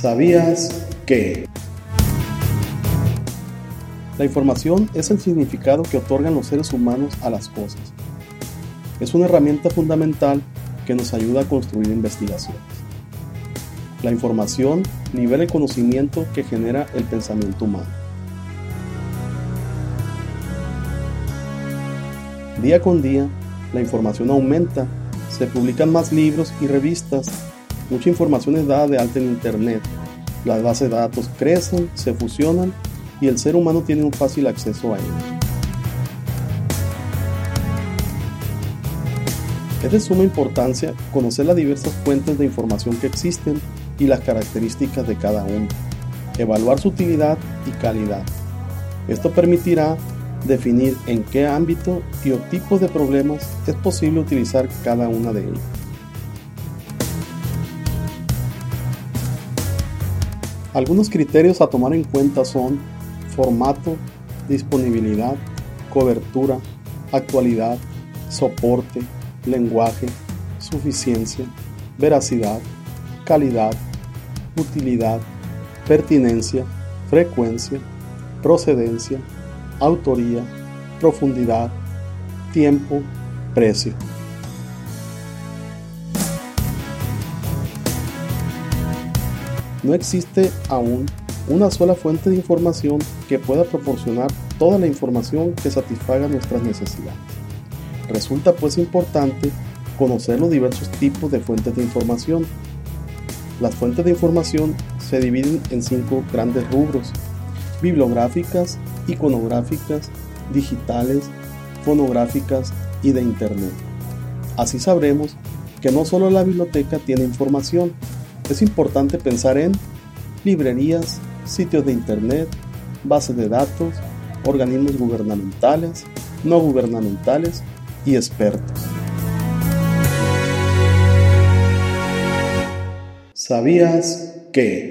¿Sabías que? La información es el significado que otorgan los seres humanos a las cosas. Es una herramienta fundamental que nos ayuda a construir investigaciones. La información nivela el conocimiento que genera el pensamiento humano. Día con día, la información aumenta, se publican más libros y revistas, mucha información es dada de alta en Internet, las bases de datos crecen, se fusionan y el ser humano tiene un fácil acceso a ella. Es de suma importancia conocer las diversas fuentes de información que existen y las características de cada una, evaluar su utilidad y calidad. Esto permitirá definir en qué ámbito y o tipos de problemas es posible utilizar cada una de ellas. Algunos criterios a tomar en cuenta son formato, disponibilidad, cobertura, actualidad, soporte, lenguaje, suficiencia, veracidad, calidad, utilidad, pertinencia, frecuencia, procedencia, autoría, profundidad, tiempo, precio. No existe aún una sola fuente de información que pueda proporcionar toda la información que satisfaga nuestras necesidades. Resulta pues importante conocer los diversos tipos de fuentes de información. Las fuentes de información se dividen en cinco grandes rubros, bibliográficas, iconográficas, digitales, fonográficas y de Internet. Así sabremos que no solo la biblioteca tiene información, es importante pensar en librerías, sitios de Internet, bases de datos, organismos gubernamentales, no gubernamentales y expertos. ¿Sabías que?